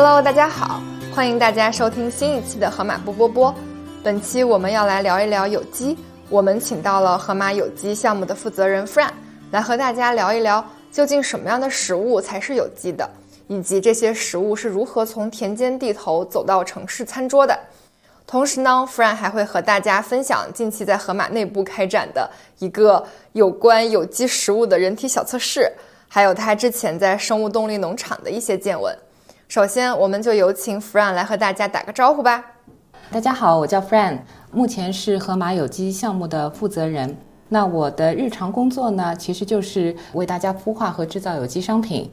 Hello，大家好，欢迎大家收听新一期的河马波波波。本期我们要来聊一聊有机，我们请到了河马有机项目的负责人 Fran 来和大家聊一聊，究竟什么样的食物才是有机的，以及这些食物是如何从田间地头走到城市餐桌的。同时呢，Fran 还会和大家分享近期在河马内部开展的一个有关有机食物的人体小测试，还有他之前在生物动力农场的一些见闻。首先，我们就有请 Fran 来和大家打个招呼吧。大家好，我叫 Fran，目前是河马有机项目的负责人。那我的日常工作呢，其实就是为大家孵化和制造有机商品。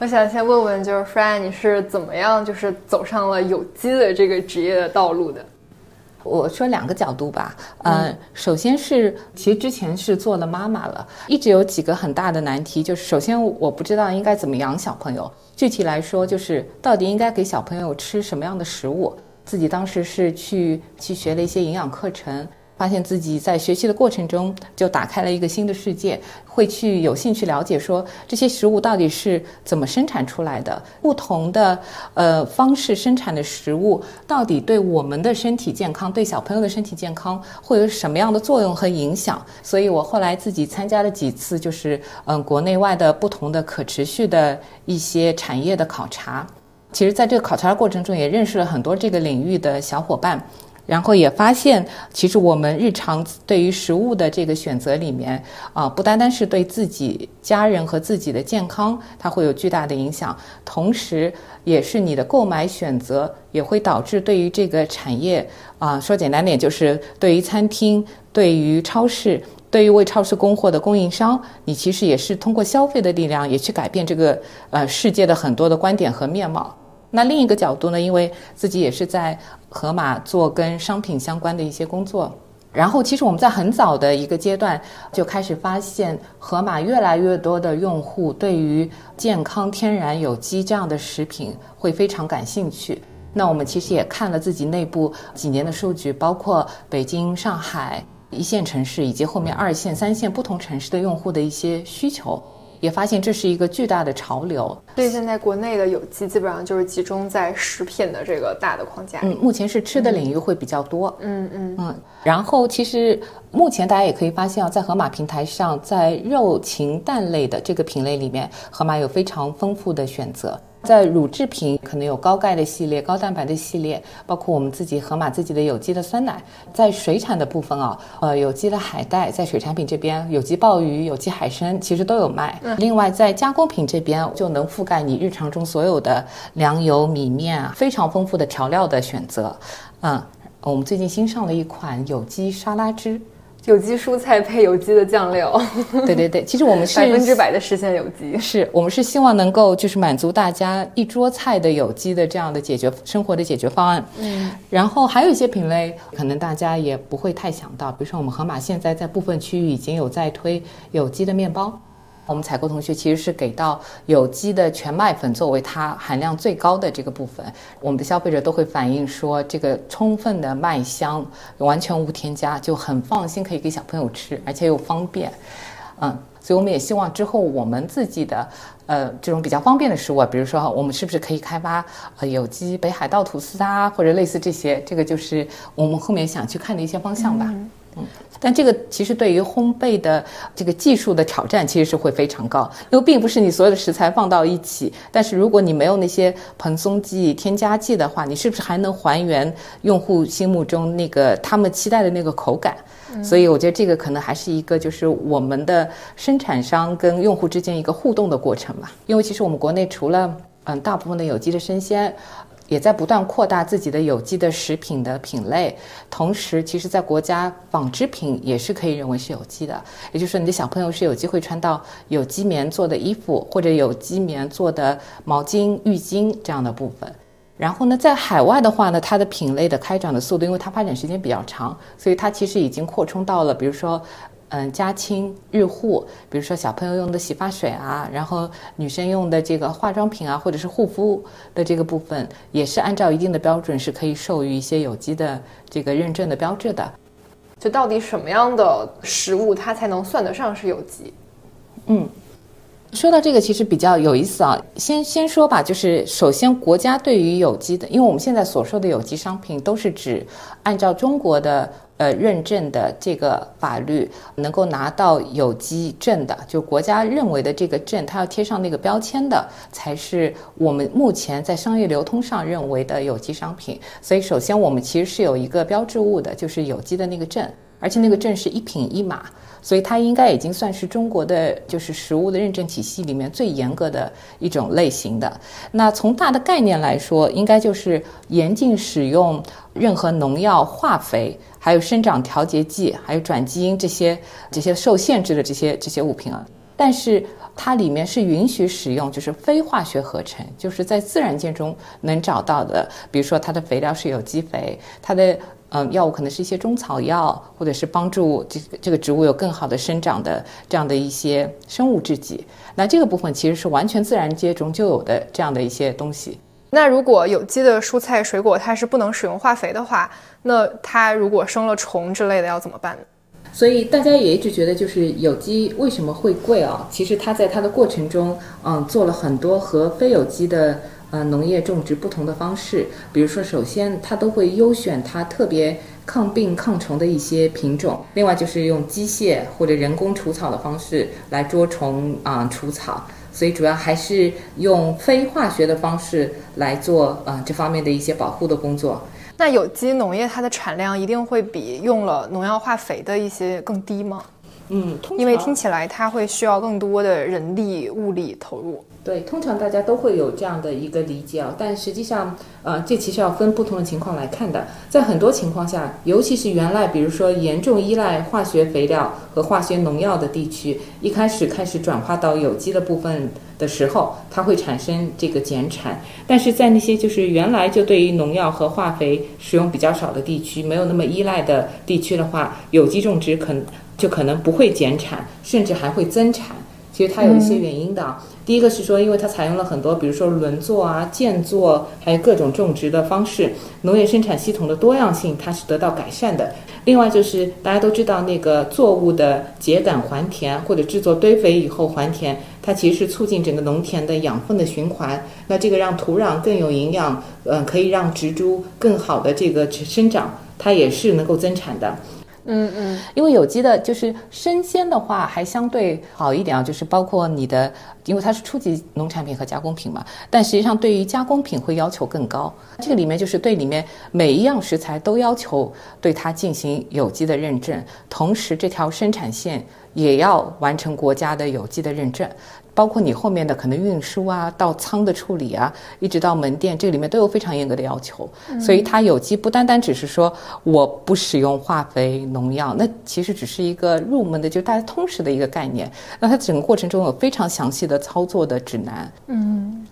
我想先问问，就是 Fran，你是怎么样就是走上了有机的这个职业的道路的？我说两个角度吧，嗯，首先是其实之前是做了妈妈了，一直有几个很大的难题，就是首先我不知道应该怎么养小朋友。具体来说，就是到底应该给小朋友吃什么样的食物？自己当时是去去学了一些营养课程，发现自己在学习的过程中就打开了一个新的世界，会去有兴趣了解说这些食物到底是怎么生产出来的，不同的呃方式生产的食物到底对我们的身体健康、对小朋友的身体健康会有什么样的作用和影响？所以我后来自己参加了几次，就是嗯国内外的不同的可持续的一些产业的考察。其实，在这个考察的过程中，也认识了很多这个领域的小伙伴，然后也发现，其实我们日常对于食物的这个选择里面，啊，不单单是对自己家人和自己的健康，它会有巨大的影响，同时，也是你的购买选择也会导致对于这个产业，啊，说简单点，就是对于餐厅、对于超市、对于为超市供货的供应商，你其实也是通过消费的力量，也去改变这个呃世界的很多的观点和面貌。那另一个角度呢？因为自己也是在盒马做跟商品相关的一些工作，然后其实我们在很早的一个阶段就开始发现，盒马越来越多的用户对于健康、天然、有机这样的食品会非常感兴趣。那我们其实也看了自己内部几年的数据，包括北京、上海一线城市以及后面二线、三线不同城市的用户的一些需求。也发现这是一个巨大的潮流，所以现在国内的有机基本上就是集中在食品的这个大的框架。嗯，目前是吃的领域会比较多。嗯嗯嗯。然后其实目前大家也可以发现啊，在盒马平台上，在肉禽蛋类的这个品类里面，盒马有非常丰富的选择。在乳制品可能有高钙的系列、高蛋白的系列，包括我们自己盒马自己的有机的酸奶。在水产的部分啊，呃，有机的海带，在水产品这边，有机鲍鱼、有机海参其实都有卖。另外，在加工品这边就能覆盖你日常中所有的粮油、米面啊，非常丰富的调料的选择。嗯，我们最近新上了一款有机沙拉汁。有机蔬菜配有机的酱料，对对对，其实我们是 百分之百的实现有机，是我们是希望能够就是满足大家一桌菜的有机的这样的解决生活的解决方案。嗯，然后还有一些品类可能大家也不会太想到，比如说我们盒马现在在部分区域已经有在推有机的面包。我们采购同学其实是给到有机的全麦粉作为它含量最高的这个部分，我们的消费者都会反映说，这个充分的麦香，完全无添加，就很放心可以给小朋友吃，而且又方便。嗯，所以我们也希望之后我们自己的呃这种比较方便的食物，啊比如说我们是不是可以开发呃有机北海道吐司啊，或者类似这些，这个就是我们后面想去看的一些方向吧。但这个其实对于烘焙的这个技术的挑战其实是会非常高，因为并不是你所有的食材放到一起，但是如果你没有那些蓬松剂、添加剂的话，你是不是还能还原用户心目中那个他们期待的那个口感？所以我觉得这个可能还是一个就是我们的生产商跟用户之间一个互动的过程吧。因为其实我们国内除了嗯大部分的有机的生鲜。也在不断扩大自己的有机的食品的品类，同时，其实，在国家纺织品也是可以认为是有机的。也就是说，你的小朋友是有机会穿到有机棉做的衣服，或者有机棉做的毛巾、浴巾这样的部分。然后呢，在海外的话呢，它的品类的开展的速度，因为它发展时间比较长，所以它其实已经扩充到了，比如说。嗯，家亲日护，比如说小朋友用的洗发水啊，然后女生用的这个化妆品啊，或者是护肤的这个部分，也是按照一定的标准是可以授予一些有机的这个认证的标志的。就到底什么样的食物它才能算得上是有机？嗯，说到这个，其实比较有意思啊。先先说吧，就是首先国家对于有机的，因为我们现在所说的有机商品都是指按照中国的呃认证的这个法律能够拿到有机证的，就国家认为的这个证，它要贴上那个标签的，才是我们目前在商业流通上认为的有机商品。所以首先我们其实是有一个标志物的，就是有机的那个证，而且那个证是一品一码。所以它应该已经算是中国的就是食物的认证体系里面最严格的一种类型的。那从大的概念来说，应该就是严禁使用任何农药、化肥，还有生长调节剂，还有转基因这些这些受限制的这些这些物品啊。但是它里面是允许使用，就是非化学合成，就是在自然界中能找到的，比如说它的肥料是有机肥，它的。嗯，药物可能是一些中草药，或者是帮助这个这个植物有更好的生长的这样的一些生物制剂。那这个部分其实是完全自然界中就有的这样的一些东西。那如果有机的蔬菜水果它是不能使用化肥的话，那它如果生了虫之类的要怎么办呢？所以大家也一直觉得，就是有机为什么会贵啊？其实它在它的过程中，嗯，做了很多和非有机的。呃，农业种植不同的方式，比如说，首先它都会优选它特别抗病抗虫的一些品种，另外就是用机械或者人工除草的方式来捉虫啊除草，所以主要还是用非化学的方式来做啊这方面的一些保护的工作。那有机农业它的产量一定会比用了农药化肥的一些更低吗？嗯，因为听起来它会需要更多的人力物力投入。对，通常大家都会有这样的一个理解啊，但实际上，呃，这其实要分不同的情况来看的。在很多情况下，尤其是原来比如说严重依赖化学肥料和化学农药的地区，一开始开始转化到有机的部分的时候，它会产生这个减产。但是在那些就是原来就对于农药和化肥使用比较少的地区，没有那么依赖的地区的话，有机种植可就可能不会减产，甚至还会增产。其实它有一些原因的。第一个是说，因为它采用了很多，比如说轮作啊、间作，还有各种种植的方式，农业生产系统的多样性它是得到改善的。另外就是大家都知道，那个作物的秸秆还田或者制作堆肥以后还田，它其实是促进整个农田的养分的循环。那这个让土壤更有营养，嗯，可以让植株更好的这个生长，它也是能够增产的。嗯嗯，因为有机的，就是生鲜的话还相对好一点啊，就是包括你的，因为它是初级农产品和加工品嘛。但实际上对于加工品会要求更高，这个里面就是对里面每一样食材都要求对它进行有机的认证，同时这条生产线也要完成国家的有机的认证。包括你后面的可能运输啊，到仓的处理啊，一直到门店，这里面都有非常严格的要求。所以它有机不单单只是说我不使用化肥农药，那其实只是一个入门的，就大家通识的一个概念。那它整个过程中有非常详细的操作的指南。嗯，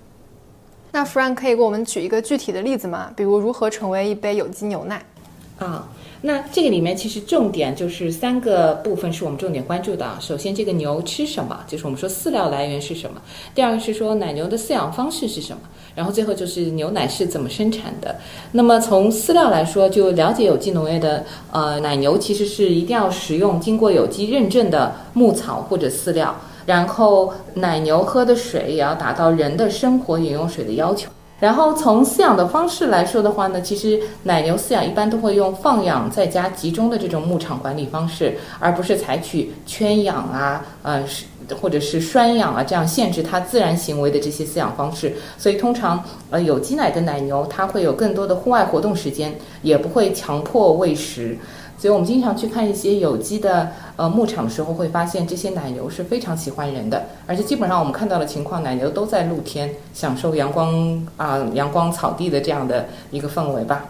那 Frank 可以给我们举一个具体的例子吗？比如如何成为一杯有机牛奶？啊。那这个里面其实重点就是三个部分是我们重点关注的啊。首先，这个牛吃什么，就是我们说饲料来源是什么；第二个是说奶牛的饲养方式是什么；然后最后就是牛奶是怎么生产的。那么从饲料来说，就了解有机农业的呃奶牛其实是一定要食用经过有机认证的牧草或者饲料，然后奶牛喝的水也要达到人的生活饮用水的要求。然后从饲养的方式来说的话呢，其实奶牛饲养一般都会用放养在家集中的这种牧场管理方式，而不是采取圈养啊，呃是或者是拴养啊这样限制它自然行为的这些饲养方式。所以通常呃有机奶的奶牛它会有更多的户外活动时间，也不会强迫喂食。所以我们经常去看一些有机的呃牧场的时候，会发现这些奶牛是非常喜欢人的，而且基本上我们看到的情况，奶牛都在露天享受阳光啊阳光草地的这样的一个氛围吧。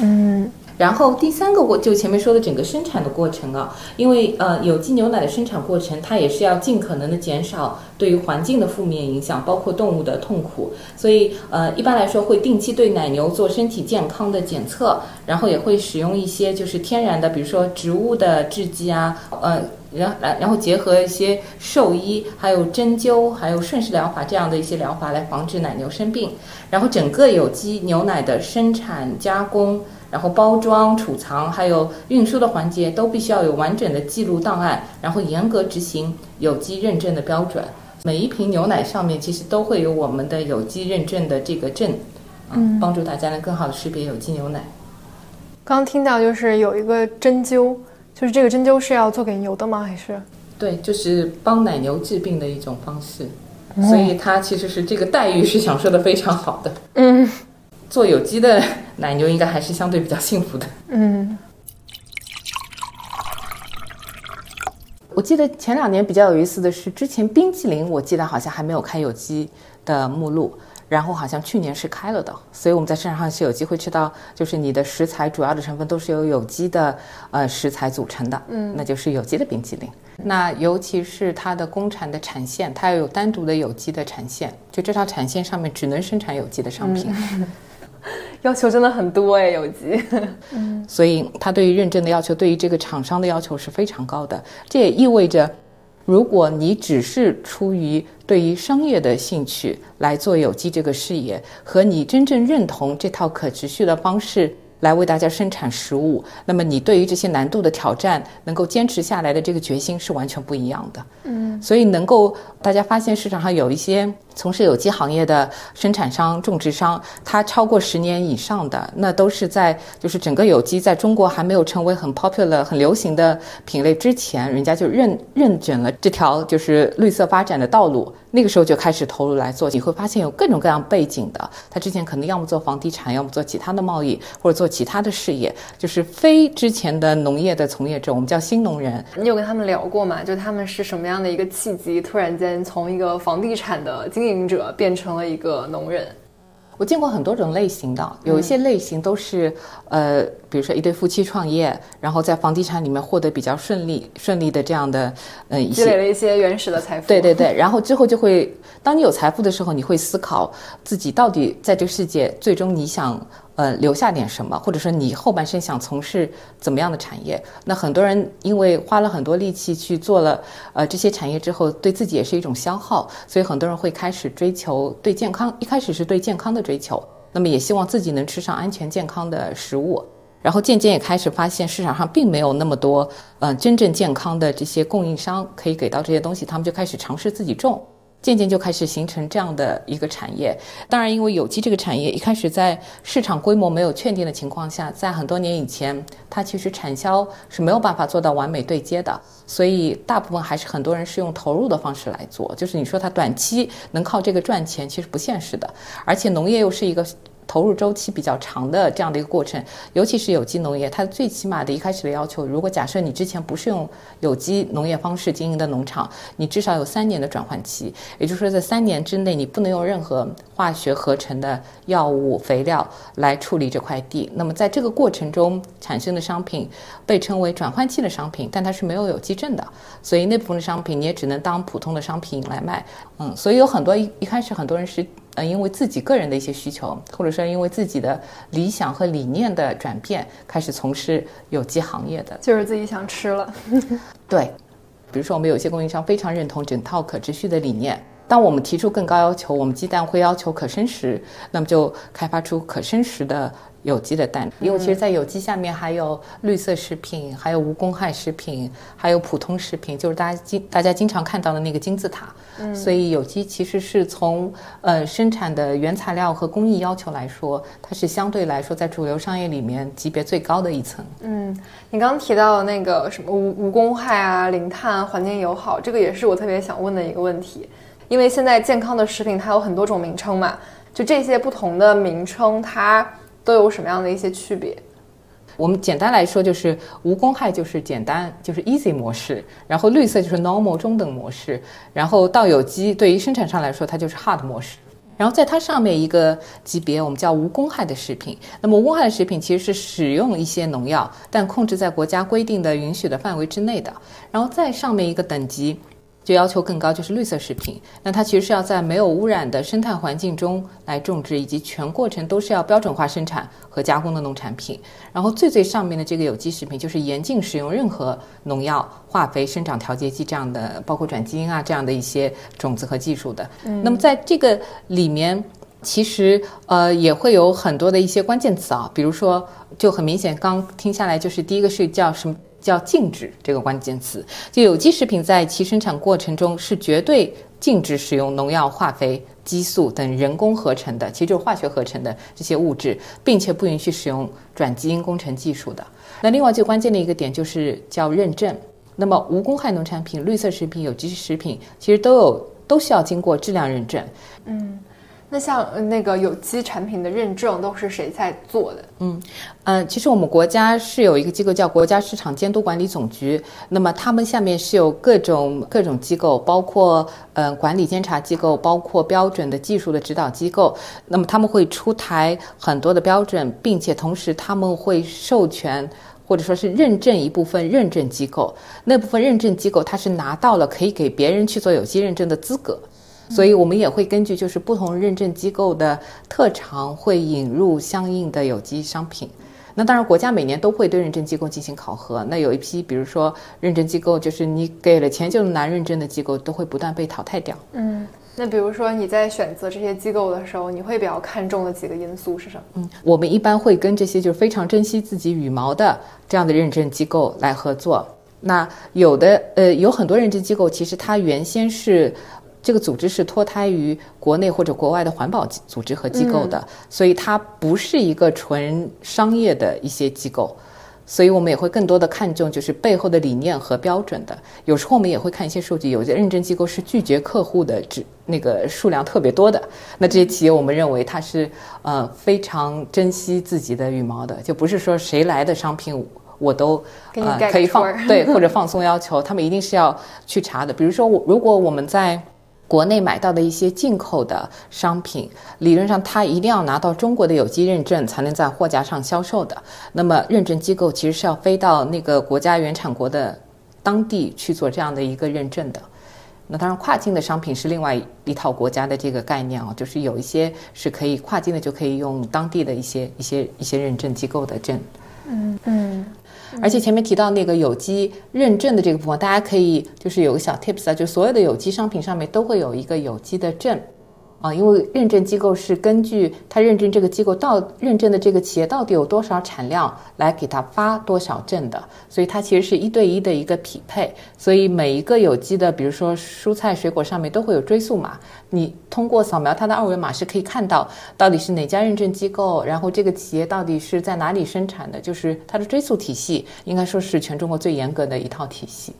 嗯。然后第三个过就前面说的整个生产的过程啊，因为呃有机牛奶的生产过程，它也是要尽可能的减少对于环境的负面影响，包括动物的痛苦，所以呃一般来说会定期对奶牛做身体健康的检测，然后也会使用一些就是天然的，比如说植物的制剂啊，呃然然然后结合一些兽医，还有针灸，还有顺势疗法这样的一些疗法来防止奶牛生病，然后整个有机牛奶的生产加工。然后包装、储藏还有运输的环节都必须要有完整的记录档案，然后严格执行有机认证的标准，每一瓶牛奶上面其实都会有我们的有机认证的这个证，嗯，帮助大家能更好的识别有机牛奶。刚听到就是有一个针灸，就是这个针灸是要做给牛的吗？还是？对，就是帮奶牛治病的一种方式，所以它其实是这个待遇是享受的非常好的。嗯，做有机的奶牛应该还是相对比较幸福的。嗯。我记得前两年比较有意思的是，之前冰淇淋我记得好像还没有开有机的目录。然后好像去年是开了的，所以我们在市场上是有机会吃到，就是你的食材主要的成分都是由有机的呃食材组成的，嗯，那就是有机的冰淇淋。那尤其是它的工厂的产线，它要有单独的有机的产线，就这条产线上面只能生产有机的商品，要求真的很多哎，有机。嗯，所以它对于认证的要求，对于这个厂商的要求是非常高的。这也意味着。如果你只是出于对于商业的兴趣来做有机这个事业，和你真正认同这套可持续的方式。来为大家生产食物，那么你对于这些难度的挑战能够坚持下来的这个决心是完全不一样的。嗯，所以能够大家发现市场上有一些从事有机行业的生产商、种植商，他超过十年以上的，那都是在就是整个有机在中国还没有成为很 popular、很流行的品类之前，人家就认认准了这条就是绿色发展的道路。那个时候就开始投入来做，你会发现有各种各样背景的。他之前可能要么做房地产，要么做其他的贸易，或者做其他的事业，就是非之前的农业的从业者，我们叫新农人。你有跟他们聊过吗？就他们是什么样的一个契机，突然间从一个房地产的经营营者变成了一个农人？我见过很多种类型的，有一些类型都是，呃，比如说一对夫妻创业，然后在房地产里面获得比较顺利、顺利的这样的，呃，积累了一些原始的财富。对对对，然后之后就会，当你有财富的时候，你会思考自己到底在这个世界最终你想。呃，留下点什么，或者说你后半生想从事怎么样的产业？那很多人因为花了很多力气去做了呃这些产业之后，对自己也是一种消耗，所以很多人会开始追求对健康。一开始是对健康的追求，那么也希望自己能吃上安全健康的食物，然后渐渐也开始发现市场上并没有那么多呃真正健康的这些供应商可以给到这些东西，他们就开始尝试自己种。渐渐就开始形成这样的一个产业。当然，因为有机这个产业一开始在市场规模没有确定的情况下，在很多年以前，它其实产销是没有办法做到完美对接的。所以，大部分还是很多人是用投入的方式来做。就是你说它短期能靠这个赚钱，其实不现实的。而且，农业又是一个。投入周期比较长的这样的一个过程，尤其是有机农业，它最起码的一开始的要求，如果假设你之前不是用有机农业方式经营的农场，你至少有三年的转换期，也就是说，在三年之内，你不能用任何化学合成的药物、肥料来处理这块地。那么，在这个过程中产生的商品被称为转换期的商品，但它是没有有机证的，所以那部分的商品你也只能当普通的商品来卖。嗯，所以有很多一一开始很多人是。呃，因为自己个人的一些需求，或者说因为自己的理想和理念的转变，开始从事有机行业的，就是自己想吃了。对，比如说我们有些供应商非常认同整套可持续的理念，当我们提出更高要求，我们鸡蛋会要求可生食，那么就开发出可生食的。有机的蛋，因为其实，在有机下面还有绿色食品，还有无公害食品，还有普通食品，就是大家经大家经常看到的那个金字塔。嗯，所以有机其实是从呃生产的原材料和工艺要求来说，它是相对来说在主流商业里面级别最高的一层。嗯，你刚刚提到那个什么无无公害啊、零碳、环境友好，这个也是我特别想问的一个问题，因为现在健康的食品它有很多种名称嘛，就这些不同的名称它。都有什么样的一些区别？我们简单来说，就是无公害就是简单，就是 easy 模式；然后绿色就是 normal 中等模式；然后到有机，对于生产上来说，它就是 hard 模式。然后在它上面一个级别，我们叫无公害的食品。那么无公害的食品其实是使用一些农药，但控制在国家规定的允许的范围之内的。然后再上面一个等级。就要求更高，就是绿色食品。那它其实是要在没有污染的生态环境中来种植，以及全过程都是要标准化生产和加工的农产品。然后最最上面的这个有机食品，就是严禁使用任何农药、化肥、生长调节剂这样的，包括转基因啊这样的一些种子和技术的。那么在这个里面，其实呃也会有很多的一些关键词啊，比如说就很明显，刚听下来就是第一个是叫什么？叫禁止这个关键词。就有机食品在其生产过程中是绝对禁止使用农药、化肥、激素等人工合成的，其实就是化学合成的这些物质，并且不允许使用转基因工程技术的。那另外最关键的一个点就是叫认证。那么无公害农产品、绿色食品、有机食品，其实都有都需要经过质量认证。嗯。那像那个有机产品的认证都是谁在做的？嗯，嗯，其实我们国家是有一个机构叫国家市场监督管理总局，那么他们下面是有各种各种机构，包括呃管理监察机构，包括标准的技术的指导机构，那么他们会出台很多的标准，并且同时他们会授权或者说是认证一部分认证机构，那部分认证机构它是拿到了可以给别人去做有机认证的资格。所以，我们也会根据就是不同认证机构的特长，会引入相应的有机商品。那当然，国家每年都会对认证机构进行考核。那有一批，比如说认证机构，就是你给了钱就能拿认证的机构，都会不断被淘汰掉。嗯，那比如说你在选择这些机构的时候，你会比较看重的几个因素是什么？嗯，我们一般会跟这些就是非常珍惜自己羽毛的这样的认证机构来合作。那有的呃，有很多认证机构，其实它原先是。这个组织是脱胎于国内或者国外的环保组织和机构的，所以它不是一个纯商业的一些机构，所以我们也会更多的看重就是背后的理念和标准的。有时候我们也会看一些数据，有些认证机构是拒绝客户的，只那个数量特别多的，那这些企业我们认为它是呃非常珍惜自己的羽毛的，就不是说谁来的商品我都呃可以放对或者放松要求，他们一定是要去查的。比如说我如果我们在国内买到的一些进口的商品，理论上它一定要拿到中国的有机认证，才能在货架上销售的。那么认证机构其实是要飞到那个国家原产国的当地去做这样的一个认证的。那当然，跨境的商品是另外一套国家的这个概念啊，就是有一些是可以跨境的，就可以用当地的一些一些一些认证机构的证。嗯嗯。而且前面提到那个有机认证的这个部分，大家可以就是有个小 tips 啊，就所有的有机商品上面都会有一个有机的证。啊，因为认证机构是根据他认证这个机构到认证的这个企业到底有多少产量来给他发多少证的，所以它其实是一对一的一个匹配。所以每一个有机的，比如说蔬菜水果上面都会有追溯码，你通过扫描它的二维码是可以看到到底是哪家认证机构，然后这个企业到底是在哪里生产的，就是它的追溯体系应该说是全中国最严格的一套体系。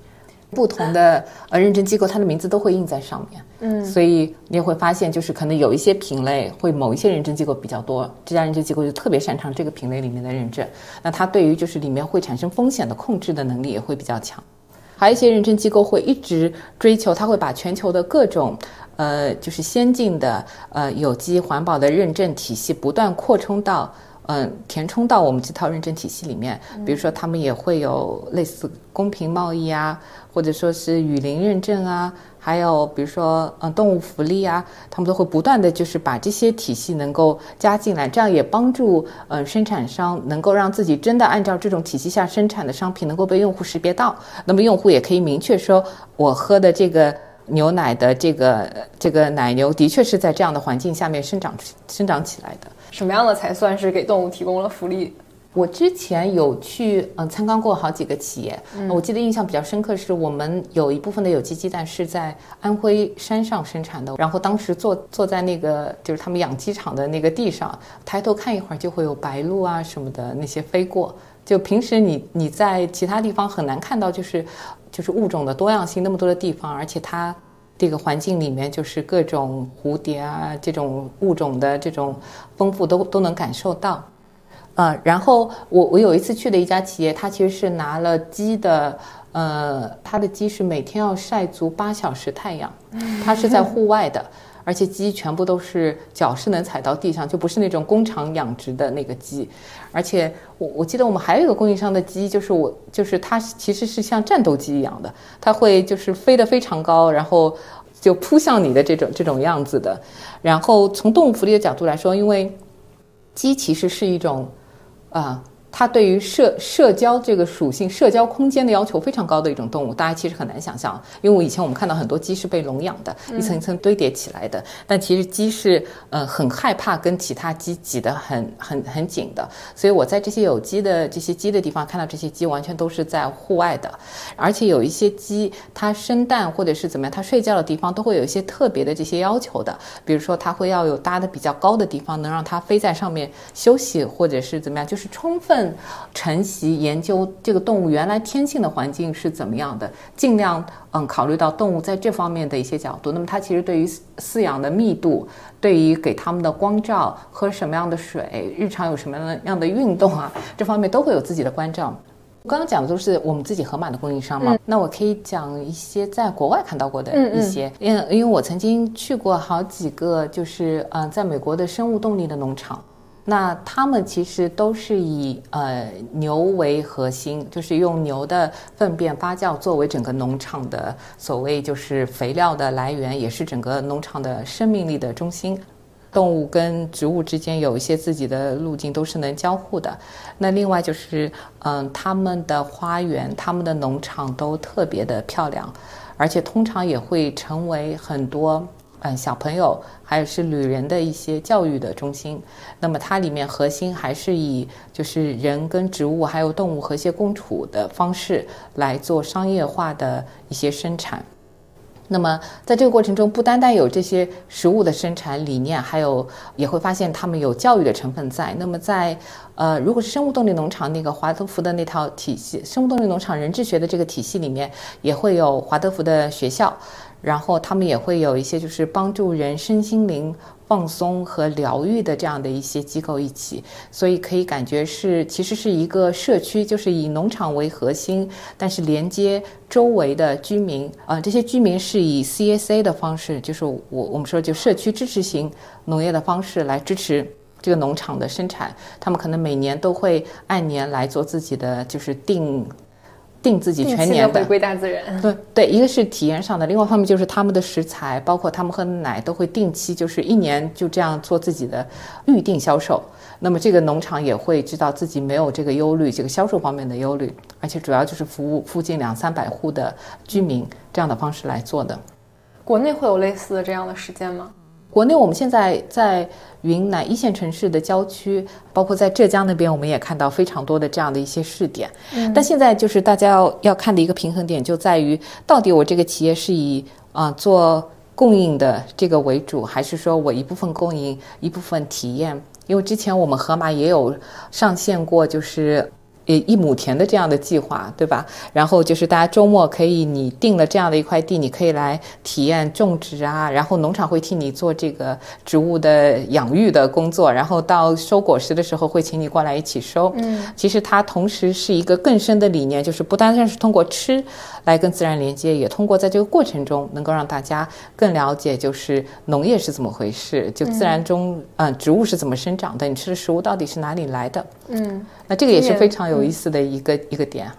不同的呃认证机构，它的名字都会印在上面，嗯，所以你也会发现，就是可能有一些品类会某一些认证机构比较多，这家认证机构就特别擅长这个品类里面的认证，那它对于就是里面会产生风险的控制的能力也会比较强。还有一些认证机构会一直追求，它会把全球的各种呃就是先进的呃有机环保的认证体系不断扩充到。嗯，填充到我们这套认证体系里面，比如说他们也会有类似公平贸易啊，或者说是雨林认证啊，还有比如说嗯动物福利啊，他们都会不断的就是把这些体系能够加进来，这样也帮助嗯生产商能够让自己真的按照这种体系下生产的商品能够被用户识别到，那么用户也可以明确说，我喝的这个牛奶的这个这个奶牛的确是在这样的环境下面生长生长起来的。什么样的才算是给动物提供了福利？我之前有去嗯参观过好几个企业，我记得印象比较深刻是我们有一部分的有机鸡蛋是在安徽山上生产的，然后当时坐坐在那个就是他们养鸡场的那个地上，抬头看一会儿就会有白鹭啊什么的那些飞过，就平时你你在其他地方很难看到，就是就是物种的多样性那么多的地方，而且它。这个环境里面就是各种蝴蝶啊，这种物种的这种丰富都都能感受到，呃，然后我我有一次去的一家企业，它其实是拿了鸡的，呃，它的鸡是每天要晒足八小时太阳，它是在户外的。而且鸡全部都是脚是能踩到地上，就不是那种工厂养殖的那个鸡。而且我我记得我们还有一个供应商的鸡，就是我就是它其实是像战斗机一样的，它会就是飞得非常高，然后就扑向你的这种这种样子的。然后从动物福利的角度来说，因为鸡其实是一种啊它对于社社交这个属性、社交空间的要求非常高的一种动物，大家其实很难想象。因为我以前我们看到很多鸡是被笼养的，一层一层堆叠起来的，但其实鸡是呃很害怕跟其他鸡挤得很 很很紧的。所以我在这些有鸡的这些鸡的地方看到这些鸡完全都是在户外的，而且有一些鸡它生蛋或者是怎么样，它睡觉的地方都会有一些特别的这些要求的，比如说它会要有搭的比较高的地方，能让它飞在上面休息，或者是怎么样，就是充分。晨习研究这个动物原来天性的环境是怎么样的，尽量嗯考虑到动物在这方面的一些角度。那么它其实对于饲养的密度，对于给它们的光照、喝什么样的水、日常有什么样的运动啊，这方面都会有自己的关照。我刚刚讲的都是我们自己河马的供应商嘛，那我可以讲一些在国外看到过的一些，因因为我曾经去过好几个，就是嗯在美国的生物动力的农场。那他们其实都是以呃牛为核心，就是用牛的粪便发酵作为整个农场的所谓就是肥料的来源，也是整个农场的生命力的中心。动物跟植物之间有一些自己的路径，都是能交互的。那另外就是嗯，他们的花园、他们的农场都特别的漂亮，而且通常也会成为很多。嗯，小朋友还有是旅人的一些教育的中心，那么它里面核心还是以就是人跟植物还有动物和谐共处的方式来做商业化的一些生产。那么在这个过程中，不单单有这些食物的生产理念，还有也会发现他们有教育的成分在。那么在呃，如果是生物动力农场那个华德福的那套体系，生物动力农场人质学的这个体系里面，也会有华德福的学校。然后他们也会有一些就是帮助人身心灵放松和疗愈的这样的一些机构一起，所以可以感觉是其实是一个社区，就是以农场为核心，但是连接周围的居民啊，这些居民是以 CSA 的方式，就是我我们说就社区支持型农业的方式来支持这个农场的生产，他们可能每年都会按年来做自己的就是定。定自己全年的回归大自然，对对，一个是体验上的，另外一方面就是他们的食材，包括他们喝的奶，都会定期，就是一年就这样做自己的预定销售。那么这个农场也会知道自己没有这个忧虑，这个销售方面的忧虑，而且主要就是服务附近两三百户的居民这样的方式来做的。国内会有类似的这样的实践吗？国内我们现在在云南一线城市的郊区，包括在浙江那边，我们也看到非常多的这样的一些试点。但现在就是大家要要看的一个平衡点，就在于到底我这个企业是以啊做供应的这个为主，还是说我一部分供应，一部分体验？因为之前我们盒马也有上线过，就是。一亩田的这样的计划，对吧？然后就是大家周末可以，你定了这样的一块地，你可以来体验种植啊。然后农场会替你做这个植物的养育的工作，然后到收果实的时候会请你过来一起收。嗯，其实它同时是一个更深的理念，就是不单单是通过吃来跟自然连接，也通过在这个过程中能够让大家更了解，就是农业是怎么回事，就自然中嗯植物是怎么生长的，你吃的食物到底是哪里来的？嗯，那这个也是非常有。意思的一个一个点，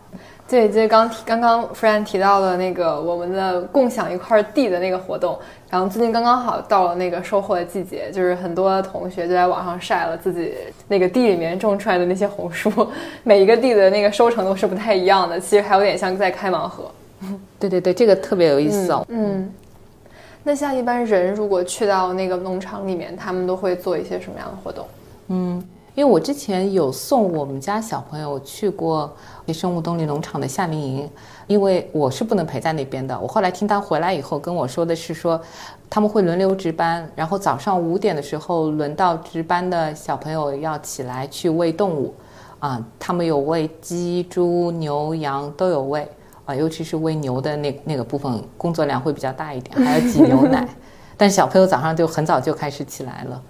对，就是刚提刚刚 friend 提到了那个我们的共享一块地的那个活动，然后最近刚刚好到了那个收获的季节，就是很多同学就在网上晒了自己那个地里面种出来的那些红薯，每一个地的那个收成都是不太一样的，其实还有点像在开盲盒。对对对，这个特别有意思哦。嗯，那像一般人如果去到那个农场里面，他们都会做一些什么样的活动？嗯。因为我之前有送我们家小朋友去过生物动力农场的夏令营，因为我是不能陪在那边的。我后来听他回来以后跟我说的是说，他们会轮流值班，然后早上五点的时候轮到值班的小朋友要起来去喂动物，啊，他们有喂鸡、猪、牛、羊都有喂，啊，尤其是喂牛的那那个部分工作量会比较大一点，还要挤牛奶，但是小朋友早上就很早就开始起来了。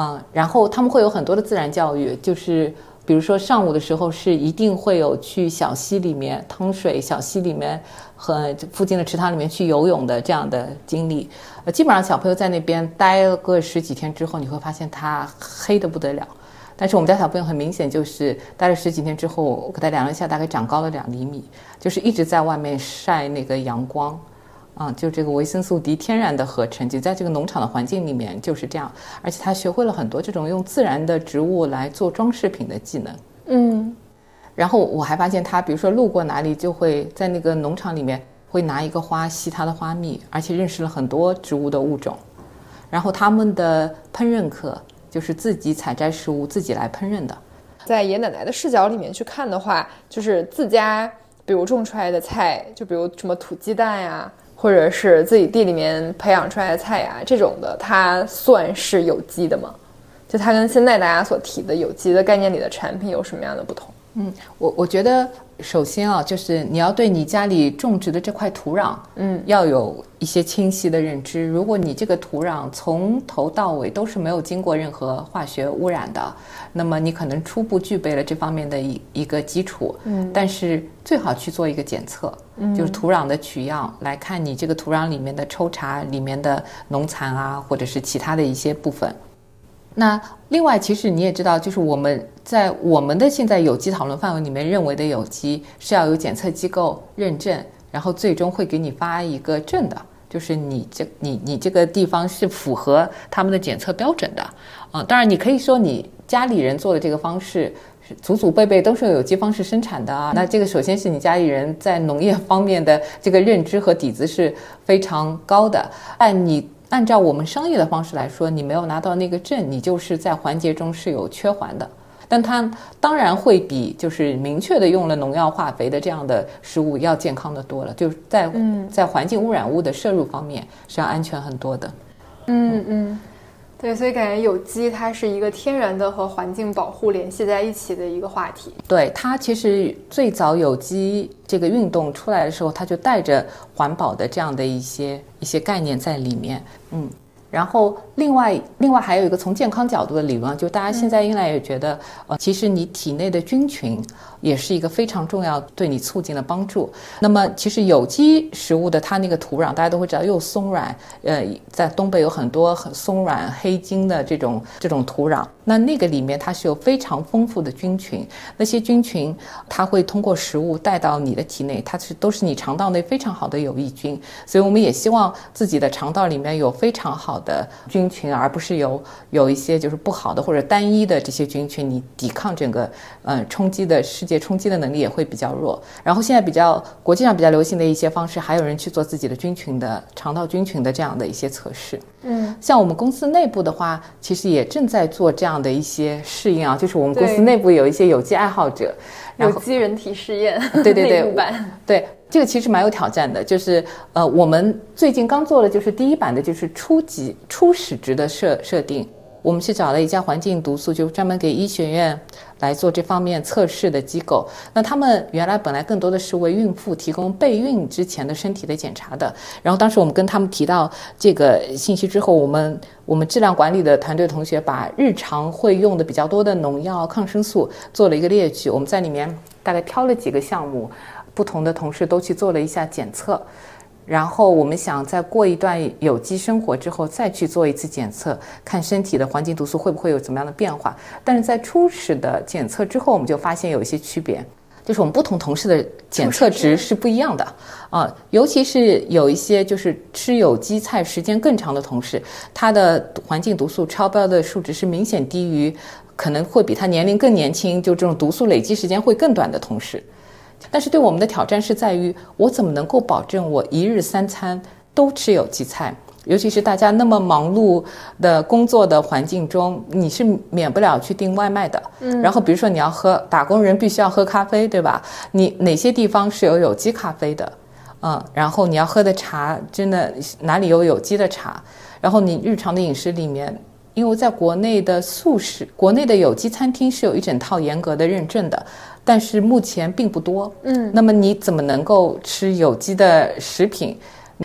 嗯，然后他们会有很多的自然教育，就是比如说上午的时候是一定会有去小溪里面趟水，小溪里面和附近的池塘里面去游泳的这样的经历。呃，基本上小朋友在那边待了个十几天之后，你会发现他黑的不得了。但是我们家小朋友很明显就是待了十几天之后，我给他量了一下，大概长高了两厘米，就是一直在外面晒那个阳光。啊，就这个维生素 D 天然的合成，就在这个农场的环境里面就是这样，而且他学会了很多这种用自然的植物来做装饰品的技能。嗯，然后我还发现他，比如说路过哪里，就会在那个农场里面会拿一个花吸它的花蜜，而且认识了很多植物的物种。然后他们的烹饪课就是自己采摘食物，自己来烹饪的。在爷爷奶奶的视角里面去看的话，就是自家比如种出来的菜，就比如什么土鸡蛋呀，或者是自己地里面培养出来的菜呀，这种的，它算是有机的吗？就它跟现在大家所提的有机的概念里的产品有什么样的不同？嗯，我我觉得首先啊，就是你要对你家里种植的这块土壤，嗯，要有一些清晰的认知。如果你这个土壤从头到尾都是没有经过任何化学污染的，那么你可能初步具备了这方面的一一个基础。嗯，但是最好去做一个检测，嗯就是土壤的取样，来看你这个土壤里面的抽查里面的农残啊，或者是其他的一些部分。那另外，其实你也知道，就是我们在我们的现在有机讨论范围里面认为的有机是要有检测机构认证，然后最终会给你发一个证的，就是你这你你这个地方是符合他们的检测标准的啊。当然，你可以说你家里人做的这个方式。是祖祖辈辈都是有机方式生产的啊，那这个首先是你家里人在农业方面的这个认知和底子是非常高的，按你。按照我们商业的方式来说，你没有拿到那个证，你就是在环节中是有缺环的。但它当然会比就是明确的用了农药化肥的这样的食物要健康的多了，就是在在环境污染物的摄入方面是要安全很多的。嗯嗯，对，所以感觉有机它是一个天然的和环境保护联系在一起的一个话题。对它其实最早有机这个运动出来的时候，它就带着环保的这样的一些一些概念在里面。嗯，然后另外另外还有一个从健康角度的理论，就大家现在应该也觉得，呃，其实你体内的菌群也是一个非常重要对你促进的帮助。那么其实有机食物的它那个土壤，大家都会知道又松软，呃，在东北有很多很松软黑金的这种这种土壤，那那个里面它是有非常丰富的菌群，那些菌群它会通过食物带到你的体内，它是都是你肠道内非常好的有益菌，所以我们也希望自己的肠道里面有非常好的菌群，而不是有有一些就是不好的或者单一的这些菌群，你抵抗整个呃冲击的世界冲击的能力也会比较弱。然后现在比较国际上比较流行的一些方式，还有人去做自己的菌群的肠道菌群的这样的一些测试。嗯，像我们公司内部的话，其实也正在做这样的一些试验啊，就是我们公司内部有一些有机爱好者，然后有机人体试验，对对对。对这个其实蛮有挑战的，就是呃，我们最近刚做的就是第一版的，就是初级初始值的设设定。我们去找了一家环境毒素，就专门给医学院来做这方面测试的机构。那他们原来本来更多的是为孕妇提供备孕之前的身体的检查的。然后当时我们跟他们提到这个信息之后，我们我们质量管理的团队同学把日常会用的比较多的农药、抗生素做了一个列举，我们在里面大概挑了几个项目，不同的同事都去做了一下检测。然后我们想在过一段有机生活之后再去做一次检测，看身体的环境毒素会不会有怎么样的变化。但是在初始的检测之后，我们就发现有一些区别，就是我们不同同事的检测值是不一样的啊，尤其是有一些就是吃有机菜时间更长的同事，他的环境毒素超标的数值是明显低于可能会比他年龄更年轻，就这种毒素累积时间会更短的同事。但是对我们的挑战是在于，我怎么能够保证我一日三餐都吃有机菜？尤其是大家那么忙碌的工作的环境中，你是免不了去订外卖的。嗯，然后比如说你要喝打工人必须要喝咖啡，对吧？你哪些地方是有有机咖啡的？嗯，然后你要喝的茶，真的哪里有有机的茶？然后你日常的饮食里面。因为在国内的素食，国内的有机餐厅是有一整套严格的认证的，但是目前并不多。嗯，那么你怎么能够吃有机的食品？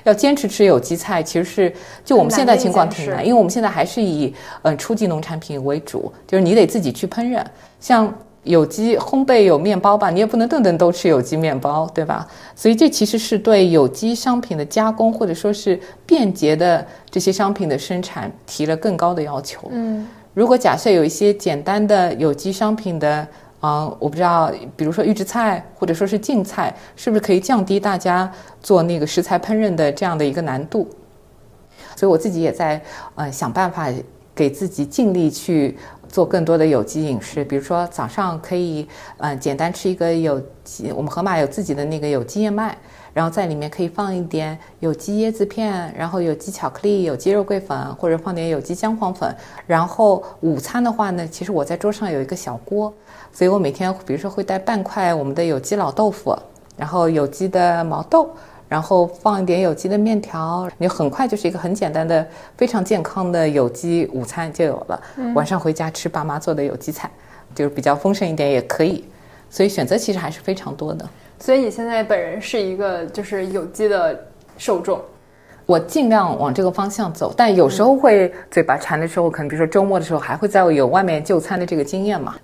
要坚持吃有机菜，其实是就我们现在情况挺难，因为我们现在还是以呃初级农产品为主，就是你得自己去烹饪，像。有机烘焙有面包吧，你也不能顿顿都吃有机面包，对吧？所以这其实是对有机商品的加工或者说是便捷的这些商品的生产提了更高的要求。嗯，如果假设有一些简单的有机商品的，啊、呃，我不知道，比如说预制菜或者说是净菜，是不是可以降低大家做那个食材烹饪的这样的一个难度？所以我自己也在呃想办法给自己尽力去。做更多的有机饮食，比如说早上可以，嗯，简单吃一个有机，我们盒马有自己的那个有机燕麦，然后在里面可以放一点有机椰子片，然后有机巧克力、有机肉桂粉，或者放点有机姜黄粉。然后午餐的话呢，其实我在桌上有一个小锅，所以我每天比如说会带半块我们的有机老豆腐，然后有机的毛豆。然后放一点有机的面条，你很快就是一个很简单的、非常健康的有机午餐就有了。晚上回家吃爸妈做的有机菜，就是比较丰盛一点也可以。所以选择其实还是非常多的。所以你现在本人是一个就是有机的受众，我尽量往这个方向走，但有时候会嘴巴馋的时候，可能比如说周末的时候还会再有外面就餐的这个经验嘛。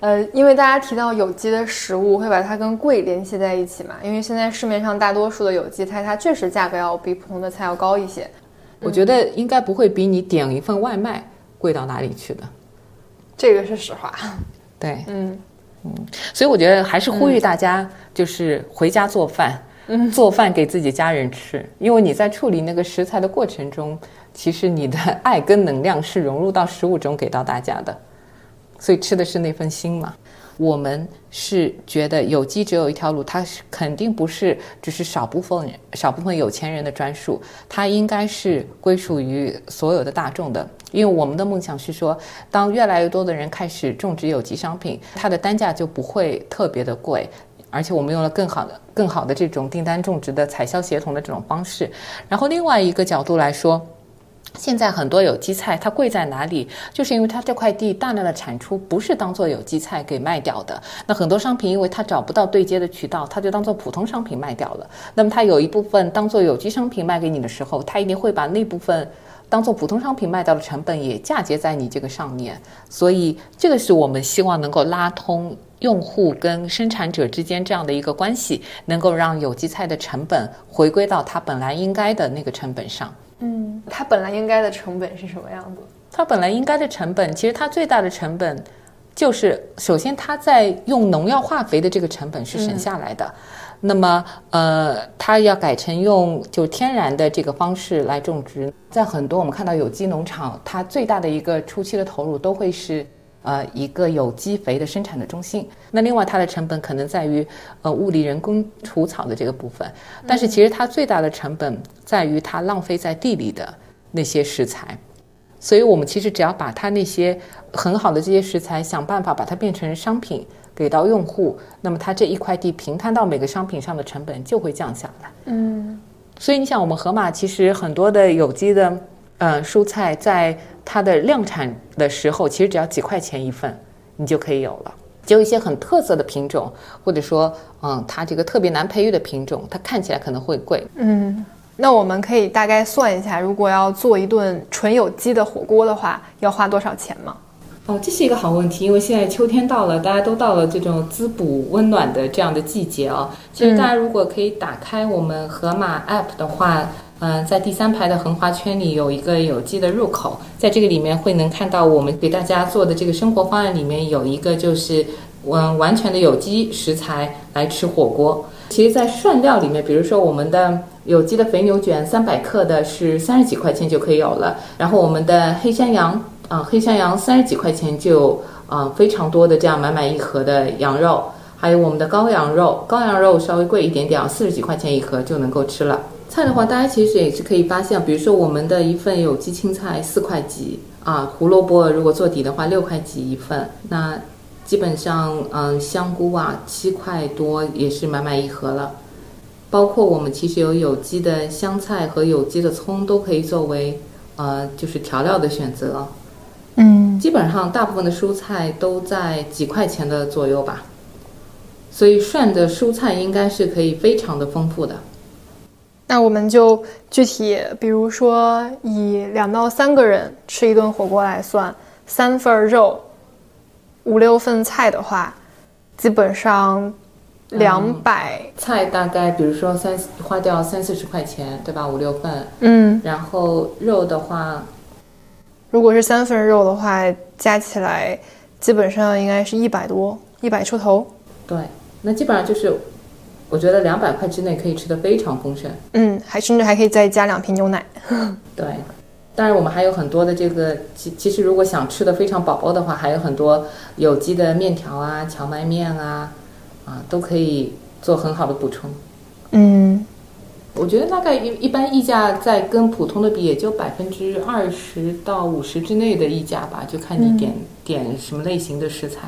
呃，因为大家提到有机的食物，会把它跟贵联系在一起嘛。因为现在市面上大多数的有机菜，它确实价格要比普通的菜要高一些。我觉得应该不会比你点一份外卖贵到哪里去的，这个是实话。对，嗯嗯，所以我觉得还是呼吁大家，就是回家做饭，做饭给自己家人吃，因为你在处理那个食材的过程中，其实你的爱跟能量是融入到食物中给到大家的。所以吃的是那份心嘛？我们是觉得有机只有一条路，它是肯定不是只是少部分人、少部分有钱人的专属，它应该是归属于所有的大众的。因为我们的梦想是说，当越来越多的人开始种植有机商品，它的单价就不会特别的贵，而且我们用了更好的、更好的这种订单种植的采销协同的这种方式。然后另外一个角度来说。现在很多有机菜，它贵在哪里？就是因为它这块地大量的产出不是当做有机菜给卖掉的。那很多商品，因为它找不到对接的渠道，它就当做普通商品卖掉了。那么它有一部分当做有机商品卖给你的时候，它一定会把那部分当做普通商品卖掉的成本也嫁接在你这个上面。所以这个是我们希望能够拉通用户跟生产者之间这样的一个关系，能够让有机菜的成本回归到它本来应该的那个成本上。嗯，它本来应该的成本是什么样子？它本来应该的成本，其实它最大的成本，就是首先它在用农药化肥的这个成本是省下来的。那么，呃，它要改成用就天然的这个方式来种植，在很多我们看到有机农场，它最大的一个初期的投入都会是。呃，一个有机肥的生产的中心。那另外，它的成本可能在于呃物理人工除草的这个部分，但是其实它最大的成本在于它浪费在地里的那些食材。所以我们其实只要把它那些很好的这些食材，想办法把它变成商品给到用户，那么它这一块地平摊到每个商品上的成本就会降下来。嗯，所以你想，我们盒马其实很多的有机的嗯蔬菜在。它的量产的时候，其实只要几块钱一份，你就可以有了。就一些很特色的品种，或者说，嗯，它这个特别难培育的品种，它看起来可能会贵。嗯，那我们可以大概算一下，如果要做一顿纯有机的火锅的话，要花多少钱吗？哦，这是一个好问题，因为现在秋天到了，大家都到了这种滋补温暖的这样的季节啊。其实大家如果可以打开我们盒马 App 的话。嗯，在第三排的横划圈里有一个有机的入口，在这个里面会能看到我们给大家做的这个生活方案里面有一个就是完完全的有机食材来吃火锅。其实，在涮料里面，比如说我们的有机的肥牛卷三百克的是三十几块钱就可以有了，然后我们的黑山羊啊，黑山羊三十几块钱就啊非常多的这样满满一盒的羊肉，还有我们的羔羊肉，羔羊肉稍微贵一点点啊，四十几块钱一盒就能够吃了。菜的话，大家其实也是可以发现，比如说我们的一份有机青菜四块几啊，胡萝卜如果做底的话六块几一份，那基本上嗯香菇啊七块多也是满满一盒了。包括我们其实有有机的香菜和有机的葱都可以作为呃就是调料的选择。嗯，基本上大部分的蔬菜都在几块钱的左右吧，所以涮的蔬菜应该是可以非常的丰富的。那我们就具体，比如说以两到三个人吃一顿火锅来算，三份肉，五六份菜的话，基本上两百。菜大概比如说三花掉三四十块钱，对吧？五六份。嗯。然后肉的话，如果是三份肉的话，加起来基本上应该是一百多，一百出头。对，那基本上就是。我觉得两百块之内可以吃的非常丰盛，嗯，还甚至还可以再加两瓶牛奶。对，当然，我们还有很多的这个，其其实如果想吃的非常饱饱的话，还有很多有机的面条啊、荞麦面啊，啊，都可以做很好的补充。嗯，我觉得大概一一般溢价在跟普通的比，也就百分之二十到五十之内的溢价吧，就看你点、点什么类型的食材。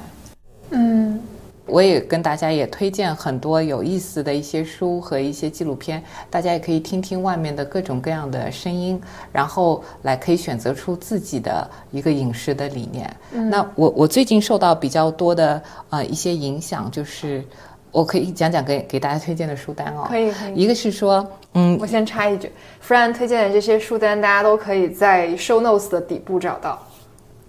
嗯，我也跟大家也推荐很多有意思的一些书和一些纪录片，大家也可以听听外面的各种各样的声音，然后来可以选择出自己的一个饮食的理念。那我我最近受到比较多的呃一些影响，就是我可以讲讲给给大家推荐的书单哦。可以可以一个是说，嗯，我先插一句，Fran 推荐的这些书单，大家都可以在 Show Notes 的底部找到。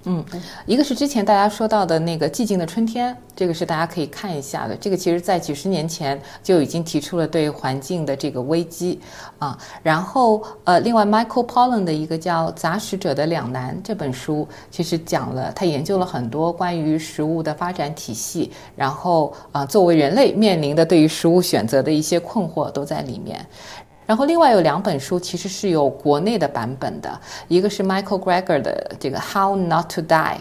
嗯，一个是之前大家说到的那个《寂静的春天》，这个是大家可以看一下的。这个其实在几十年前就已经提出了对环境的这个危机啊。然后呃，另外 Michael Pollan 的一个叫《杂食者的两难》这本书，其实讲了他研究了很多关于食物的发展体系，然后啊，作为人类面临的对于食物选择的一些困惑都在里面。然后另外有两本书其实是有国内的版本的，一个是 Michael Greger 的这个 How Not to Die，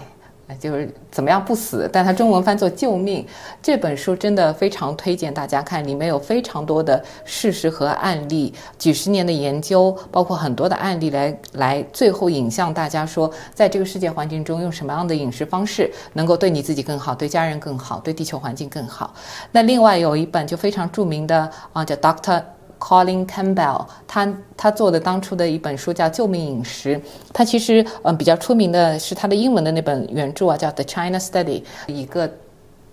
就是怎么样不死，但它中文翻作救命。这本书真的非常推荐大家看，里面有非常多的事实和案例，几十年的研究，包括很多的案例来来最后引向大家说，在这个世界环境中用什么样的饮食方式能够对你自己更好，对家人更好，对地球环境更好。那另外有一本就非常著名的啊，叫 Doctor。Colin Campbell，他他做的当初的一本书叫《救命饮食》，他其实嗯比较出名的是他的英文的那本原著啊，叫《The China Study》，一个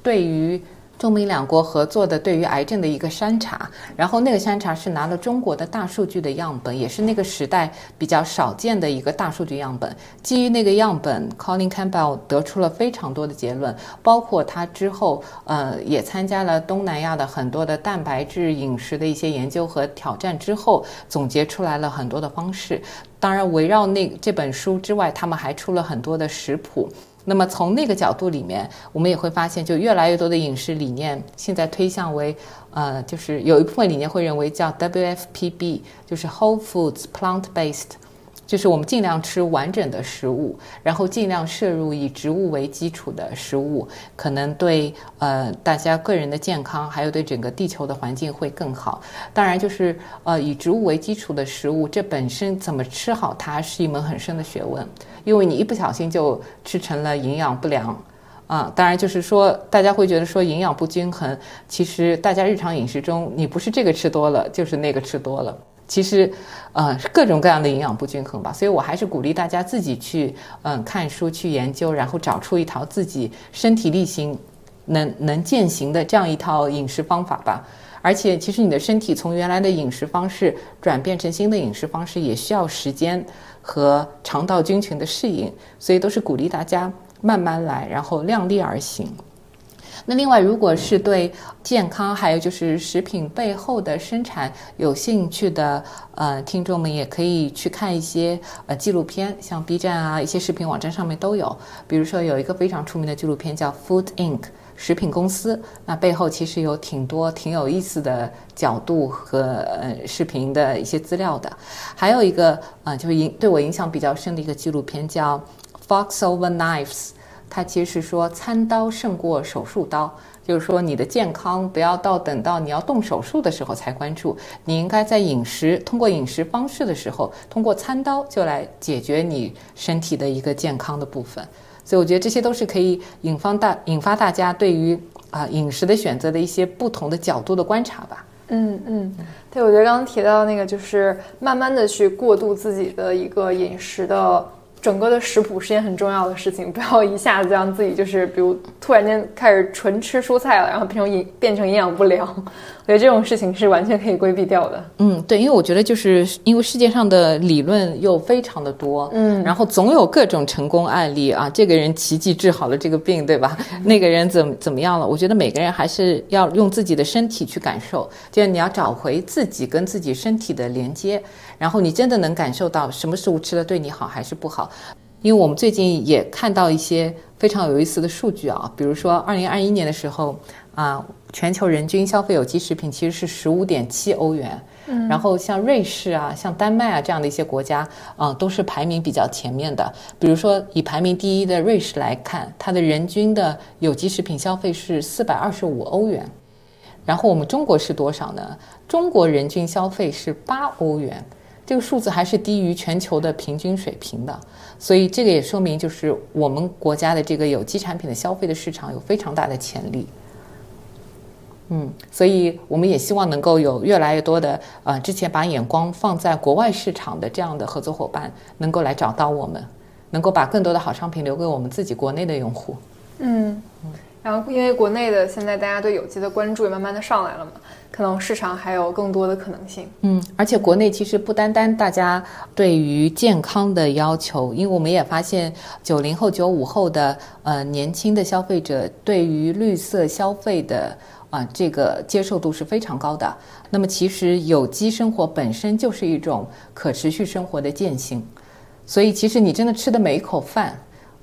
对于中美两国合作的对于癌症的一个筛查，然后那个筛查是拿了中国的大数据的样本，也是那个时代比较少见的一个大数据样本。基于那个样本，Colin Campbell 得出了非常多的结论，包括他之后呃也参加了东南亚的很多的蛋白质饮食的一些研究和挑战之后，总结出来了很多的方式。当然，围绕那这本书之外，他们还出了很多的食谱。那么从那个角度里面，我们也会发现，就越来越多的饮食理念现在推向为，呃，就是有一部分理念会认为叫 WFPB，就是 Whole Foods Plant Based，就是我们尽量吃完整的食物，然后尽量摄入以植物为基础的食物，可能对呃大家个人的健康，还有对整个地球的环境会更好。当然，就是呃以植物为基础的食物，这本身怎么吃好它是一门很深的学问。因为你一不小心就吃成了营养不良，啊，当然就是说大家会觉得说营养不均衡，其实大家日常饮食中你不是这个吃多了，就是那个吃多了，其实，呃，各种各样的营养不均衡吧。所以我还是鼓励大家自己去，嗯，看书去研究，然后找出一套自己身体力行、能能践行的这样一套饮食方法吧。而且，其实你的身体从原来的饮食方式转变成新的饮食方式，也需要时间。和肠道菌群的适应，所以都是鼓励大家慢慢来，然后量力而行。那另外，如果是对健康还有就是食品背后的生产有兴趣的呃听众们，也可以去看一些呃纪录片，像 B 站啊一些视频网站上面都有。比如说有一个非常出名的纪录片叫《Food Inc》。食品公司，那背后其实有挺多挺有意思的角度和呃视频的一些资料的。还有一个啊，就是影对我影响比较深的一个纪录片叫《Fox Over Knives》，它其实说餐刀胜过手术刀，就是说你的健康不要到等到你要动手术的时候才关注，你应该在饮食通过饮食方式的时候，通过餐刀就来解决你身体的一个健康的部分。所以我觉得这些都是可以引发大引发大家对于啊饮食的选择的一些不同的角度的观察吧。嗯嗯，对，我觉得刚刚提到那个就是慢慢的去过渡自己的一个饮食的。整个的食谱是件很重要的事情，不要一下子让自己就是，比如突然间开始纯吃蔬菜了，然后变成营变成营养不良。我觉得这种事情是完全可以规避掉的。嗯，对，因为我觉得就是因为世界上的理论又非常的多，嗯，然后总有各种成功案例啊，这个人奇迹治好了这个病，对吧？那个人怎么怎么样了？我觉得每个人还是要用自己的身体去感受，就是你要找回自己跟自己身体的连接。然后你真的能感受到什么食物吃了对你好还是不好？因为我们最近也看到一些非常有意思的数据啊，比如说二零二一年的时候啊，全球人均消费有机食品其实是十五点七欧元，嗯，然后像瑞士啊、像丹麦啊这样的一些国家，啊，都是排名比较前面的。比如说以排名第一的瑞士来看，它的人均的有机食品消费是四百二十五欧元。然后我们中国是多少呢？中国人均消费是八欧元，这个数字还是低于全球的平均水平的。所以这个也说明，就是我们国家的这个有机产品的消费的市场有非常大的潜力。嗯，所以我们也希望能够有越来越多的呃，之前把眼光放在国外市场的这样的合作伙伴，能够来找到我们，能够把更多的好商品留给我们自己国内的用户。嗯。然后，因为国内的现在大家对有机的关注也慢慢的上来了嘛，可能市场还有更多的可能性。嗯，而且国内其实不单单大家对于健康的要求，因为我们也发现九零后、九五后的呃年轻的消费者对于绿色消费的啊这个接受度是非常高的。那么其实有机生活本身就是一种可持续生活的践行，所以其实你真的吃的每一口饭。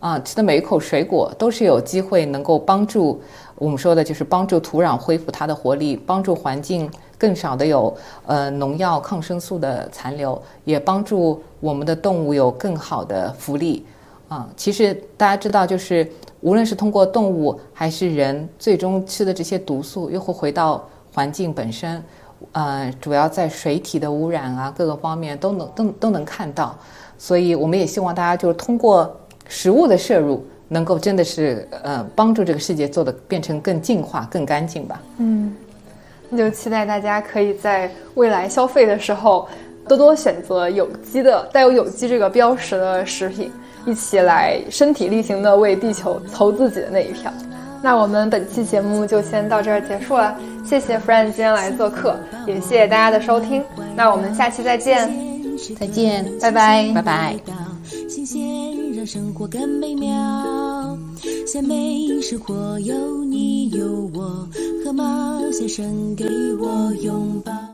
啊，吃的每一口水果都是有机会能够帮助我们说的，就是帮助土壤恢复它的活力，帮助环境更少的有呃农药、抗生素的残留，也帮助我们的动物有更好的福利。啊，其实大家知道，就是无论是通过动物还是人，最终吃的这些毒素又会回到环境本身。呃，主要在水体的污染啊，各个方面都能都都能看到。所以我们也希望大家就是通过。食物的摄入能够真的是呃帮助这个世界做的变成更净化、更干净吧？嗯，那就期待大家可以在未来消费的时候多多选择有机的、带有有机这个标识的食品，一起来身体力行的为地球投自己的那一票。那我们本期节目就先到这儿结束了，谢谢 Friend 今天来做客，也谢谢大家的收听。那我们下期再见，再见，拜拜，拜拜。让生活更美妙，鲜美生活有你有我，和猫先生给我拥抱。